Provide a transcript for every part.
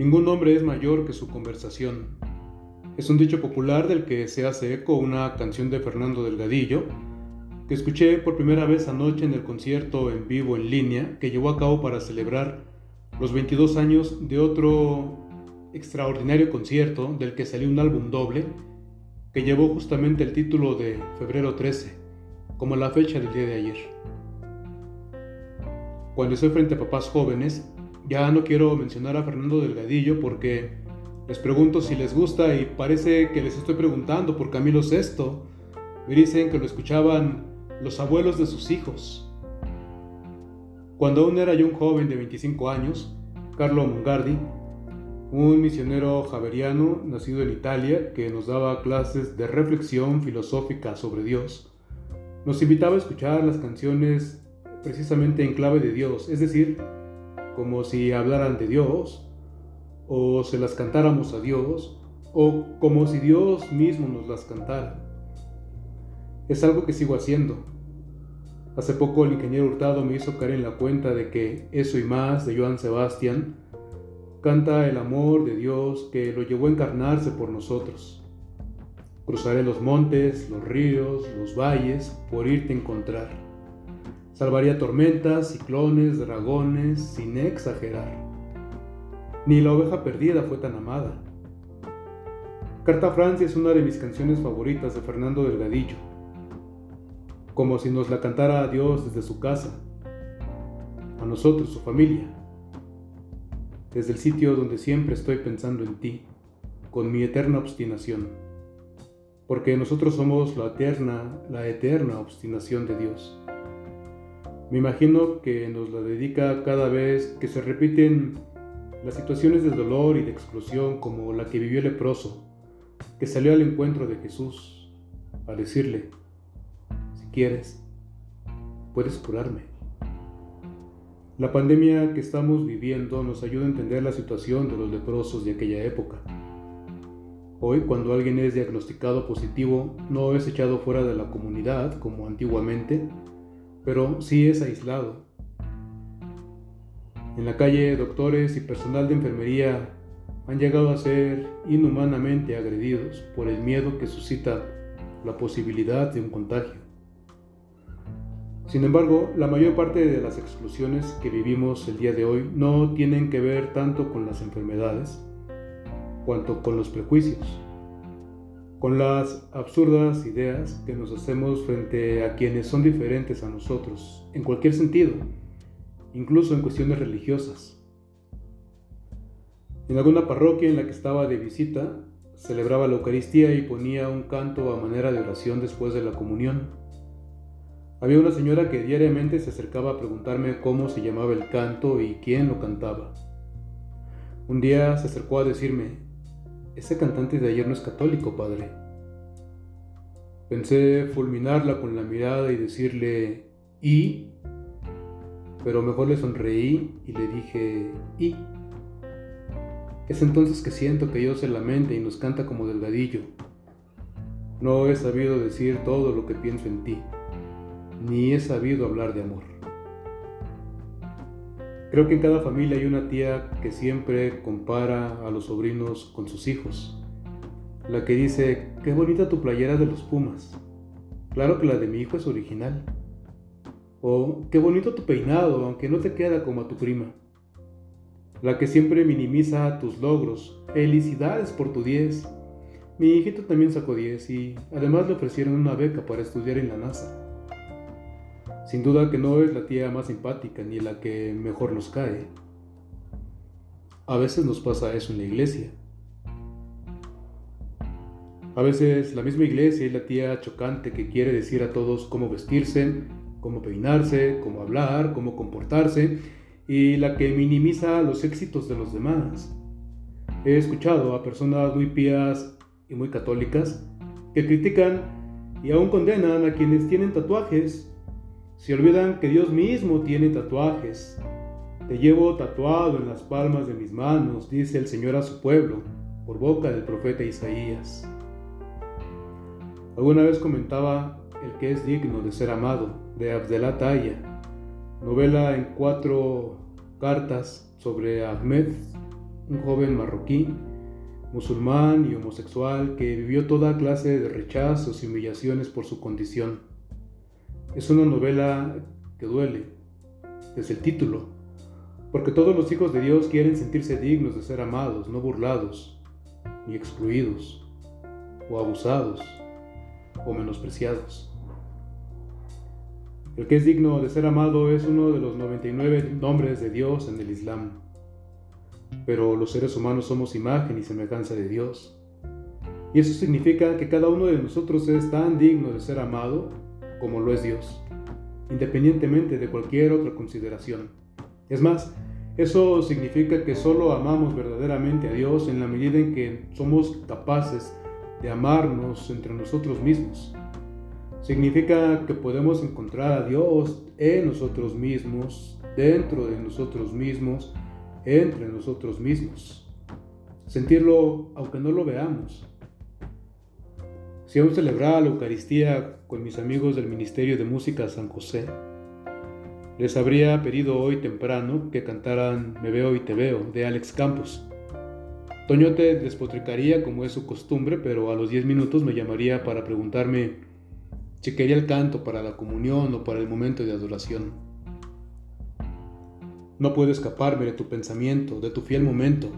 Ningún hombre es mayor que su conversación. Es un dicho popular del que se hace eco una canción de Fernando Delgadillo, que escuché por primera vez anoche en el concierto en vivo en línea que llevó a cabo para celebrar los 22 años de otro extraordinario concierto del que salió un álbum doble que llevó justamente el título de Febrero 13, como la fecha del día de ayer. Cuando estoy frente a papás jóvenes, ya no quiero mencionar a Fernando Delgadillo porque les pregunto si les gusta y parece que les estoy preguntando por Camilo VI. Me dicen que lo escuchaban los abuelos de sus hijos. Cuando aún era yo un joven de 25 años, Carlo Mongardi, un misionero javeriano nacido en Italia que nos daba clases de reflexión filosófica sobre Dios, nos invitaba a escuchar las canciones precisamente en clave de Dios, es decir, como si hablaran de Dios, o se las cantáramos a Dios, o como si Dios mismo nos las cantara. Es algo que sigo haciendo. Hace poco el ingeniero Hurtado me hizo caer en la cuenta de que eso y más de Joan Sebastián canta el amor de Dios que lo llevó a encarnarse por nosotros. Cruzaré los montes, los ríos, los valles por irte a encontrar. Salvaría tormentas, ciclones, dragones, sin exagerar. Ni la oveja perdida fue tan amada. Carta a Francia es una de mis canciones favoritas de Fernando Delgadillo, como si nos la cantara a Dios desde su casa, a nosotros, su familia, desde el sitio donde siempre estoy pensando en ti, con mi eterna obstinación, porque nosotros somos la eterna, la eterna obstinación de Dios. Me imagino que nos la dedica cada vez que se repiten las situaciones de dolor y de exclusión como la que vivió el leproso, que salió al encuentro de Jesús a decirle, si quieres, puedes curarme. La pandemia que estamos viviendo nos ayuda a entender la situación de los leprosos de aquella época. Hoy, cuando alguien es diagnosticado positivo, no es echado fuera de la comunidad como antiguamente, pero sí es aislado. En la calle, doctores y personal de enfermería han llegado a ser inhumanamente agredidos por el miedo que suscita la posibilidad de un contagio. Sin embargo, la mayor parte de las exclusiones que vivimos el día de hoy no tienen que ver tanto con las enfermedades cuanto con los prejuicios con las absurdas ideas que nos hacemos frente a quienes son diferentes a nosotros, en cualquier sentido, incluso en cuestiones religiosas. En alguna parroquia en la que estaba de visita, celebraba la Eucaristía y ponía un canto a manera de oración después de la comunión. Había una señora que diariamente se acercaba a preguntarme cómo se llamaba el canto y quién lo cantaba. Un día se acercó a decirme, ese cantante de ayer no es católico, padre. Pensé fulminarla con la mirada y decirle, ¿y? Pero mejor le sonreí y le dije, ¿y? Es entonces que siento que Dios se lamenta y nos canta como delgadillo. No he sabido decir todo lo que pienso en ti, ni he sabido hablar de amor. Creo que en cada familia hay una tía que siempre compara a los sobrinos con sus hijos. La que dice, qué bonita tu playera de los Pumas. Claro que la de mi hijo es original. O qué bonito tu peinado, aunque no te queda como a tu prima. La que siempre minimiza tus logros. Felicidades por tu 10. Mi hijito también sacó 10 y además le ofrecieron una beca para estudiar en la NASA. Sin duda que no es la tía más simpática ni la que mejor nos cae. A veces nos pasa eso en la iglesia. A veces la misma iglesia es la tía chocante que quiere decir a todos cómo vestirse, cómo peinarse, cómo hablar, cómo comportarse y la que minimiza los éxitos de los demás. He escuchado a personas muy pías y muy católicas que critican y aún condenan a quienes tienen tatuajes se olvidan que Dios mismo tiene tatuajes. Te llevo tatuado en las palmas de mis manos, dice el Señor a su pueblo, por boca del profeta Isaías. Alguna vez comentaba El que es digno de ser amado, de Abdelat Taya, novela en cuatro cartas sobre Ahmed, un joven marroquí, musulmán y homosexual que vivió toda clase de rechazos y humillaciones por su condición. Es una novela que duele, desde el título, porque todos los hijos de Dios quieren sentirse dignos de ser amados, no burlados, ni excluidos, o abusados, o menospreciados. El que es digno de ser amado es uno de los 99 nombres de Dios en el Islam. Pero los seres humanos somos imagen y semejanza de Dios. Y eso significa que cada uno de nosotros es tan digno de ser amado como lo es Dios, independientemente de cualquier otra consideración. Es más, eso significa que solo amamos verdaderamente a Dios en la medida en que somos capaces de amarnos entre nosotros mismos Significa que podemos encontrar a Dios en nosotros mismos, dentro de nosotros mismos, entre nosotros mismos. Sentirlo aunque no lo veamos. Si aún celebraba la Eucaristía con mis amigos del Ministerio de Música San José, les habría pedido hoy temprano que cantaran Me veo y te veo de Alex Campos. Toñote despotricaría como es su costumbre, pero a los 10 minutos me llamaría para preguntarme si quería el canto para la comunión o para el momento de adoración. No puedo escaparme de tu pensamiento, de tu fiel momento,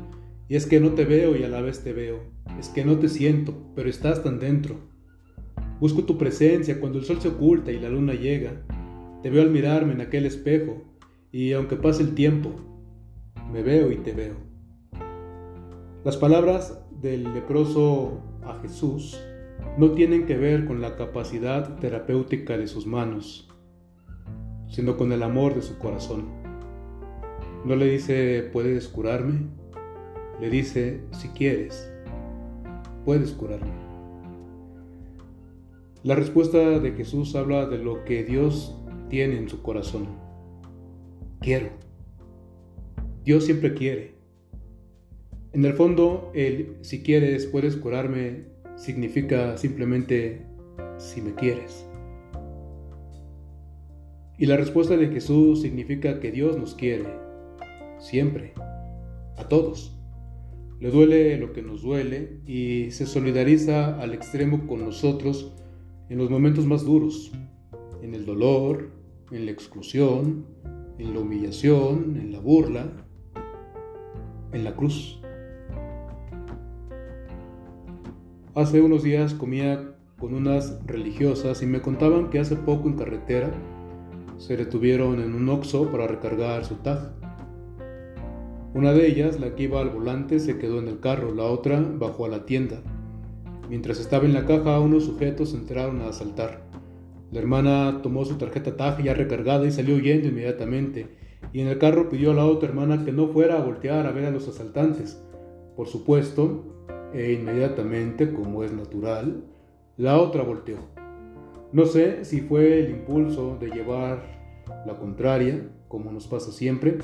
y es que no te veo y a la vez te veo, es que no te siento, pero estás tan dentro. Busco tu presencia cuando el sol se oculta y la luna llega, te veo al mirarme en aquel espejo, y aunque pase el tiempo, me veo y te veo. Las palabras del leproso a Jesús no tienen que ver con la capacidad terapéutica de sus manos, sino con el amor de su corazón. No le dice, ¿puedes curarme? Le dice, si quieres, puedes curarme. La respuesta de Jesús habla de lo que Dios tiene en su corazón. Quiero. Dios siempre quiere. En el fondo, el si quieres, puedes curarme significa simplemente si me quieres. Y la respuesta de Jesús significa que Dios nos quiere, siempre, a todos. Le duele lo que nos duele y se solidariza al extremo con nosotros en los momentos más duros, en el dolor, en la exclusión, en la humillación, en la burla, en la cruz. Hace unos días comía con unas religiosas y me contaban que hace poco en carretera se detuvieron en un oxo para recargar su tag. Una de ellas, la que iba al volante, se quedó en el carro, la otra bajó a la tienda. Mientras estaba en la caja, unos sujetos entraron a asaltar. La hermana tomó su tarjeta TAG ya recargada y salió huyendo inmediatamente, y en el carro pidió a la otra hermana que no fuera a voltear a ver a los asaltantes. Por supuesto, e inmediatamente, como es natural, la otra volteó. No sé si fue el impulso de llevar la contraria, como nos pasa siempre,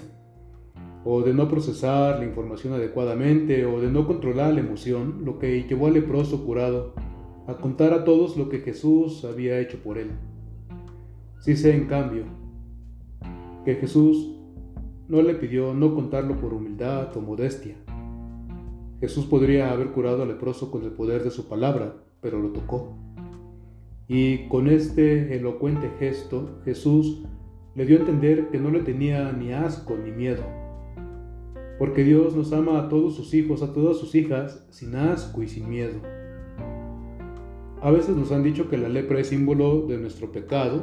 o de no procesar la información adecuadamente, o de no controlar la emoción, lo que llevó al leproso curado a contar a todos lo que Jesús había hecho por él. Sí sé, en cambio, que Jesús no le pidió no contarlo por humildad o modestia, Jesús podría haber curado al leproso con el poder de su palabra, pero lo tocó. Y con este elocuente gesto, Jesús le dio a entender que no le tenía ni asco ni miedo. Porque Dios nos ama a todos sus hijos, a todas sus hijas, sin asco y sin miedo. A veces nos han dicho que la lepra es símbolo de nuestro pecado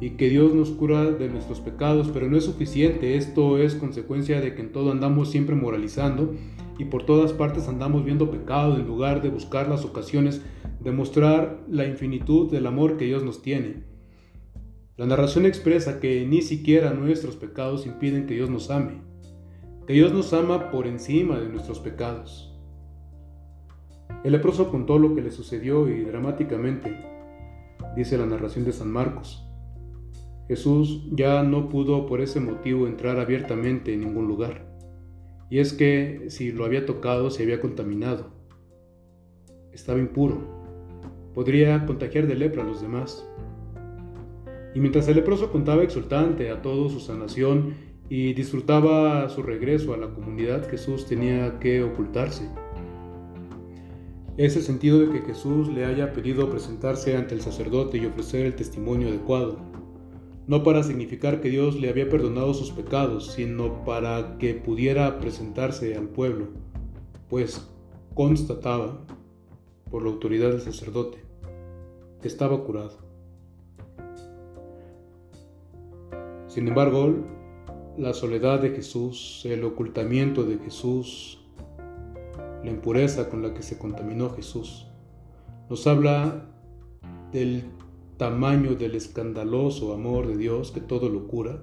y que Dios nos cura de nuestros pecados, pero no es suficiente. Esto es consecuencia de que en todo andamos siempre moralizando y por todas partes andamos viendo pecado en lugar de buscar las ocasiones de mostrar la infinitud del amor que Dios nos tiene. La narración expresa que ni siquiera nuestros pecados impiden que Dios nos ame, que Dios nos ama por encima de nuestros pecados. El leproso contó lo que le sucedió y dramáticamente, dice la narración de San Marcos, Jesús ya no pudo por ese motivo entrar abiertamente en ningún lugar. Y es que si lo había tocado se había contaminado. Estaba impuro. Podría contagiar de lepra a los demás. Y mientras el leproso contaba exultante a todos su sanación y disfrutaba su regreso a la comunidad, Jesús tenía que ocultarse. Ese sentido de que Jesús le haya pedido presentarse ante el sacerdote y ofrecer el testimonio adecuado, no para significar que Dios le había perdonado sus pecados, sino para que pudiera presentarse al pueblo, pues constataba, por la autoridad del sacerdote, que estaba curado. Sin embargo, la soledad de Jesús, el ocultamiento de Jesús, la impureza con la que se contaminó Jesús, nos habla del tamaño del escandaloso amor de Dios que todo lo cura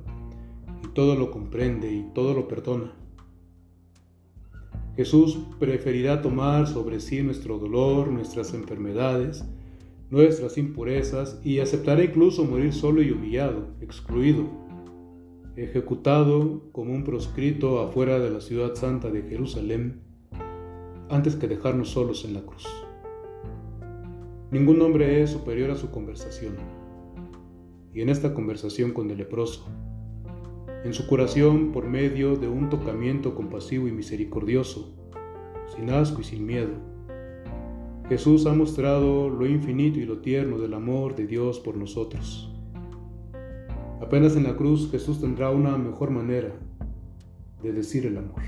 y todo lo comprende y todo lo perdona. Jesús preferirá tomar sobre sí nuestro dolor, nuestras enfermedades, nuestras impurezas y aceptará incluso morir solo y humillado, excluido, ejecutado como un proscrito afuera de la ciudad santa de Jerusalén, antes que dejarnos solos en la cruz. Ningún hombre es superior a su conversación. Y en esta conversación con el leproso, en su curación por medio de un tocamiento compasivo y misericordioso, sin asco y sin miedo, Jesús ha mostrado lo infinito y lo tierno del amor de Dios por nosotros. Apenas en la cruz Jesús tendrá una mejor manera de decir el amor.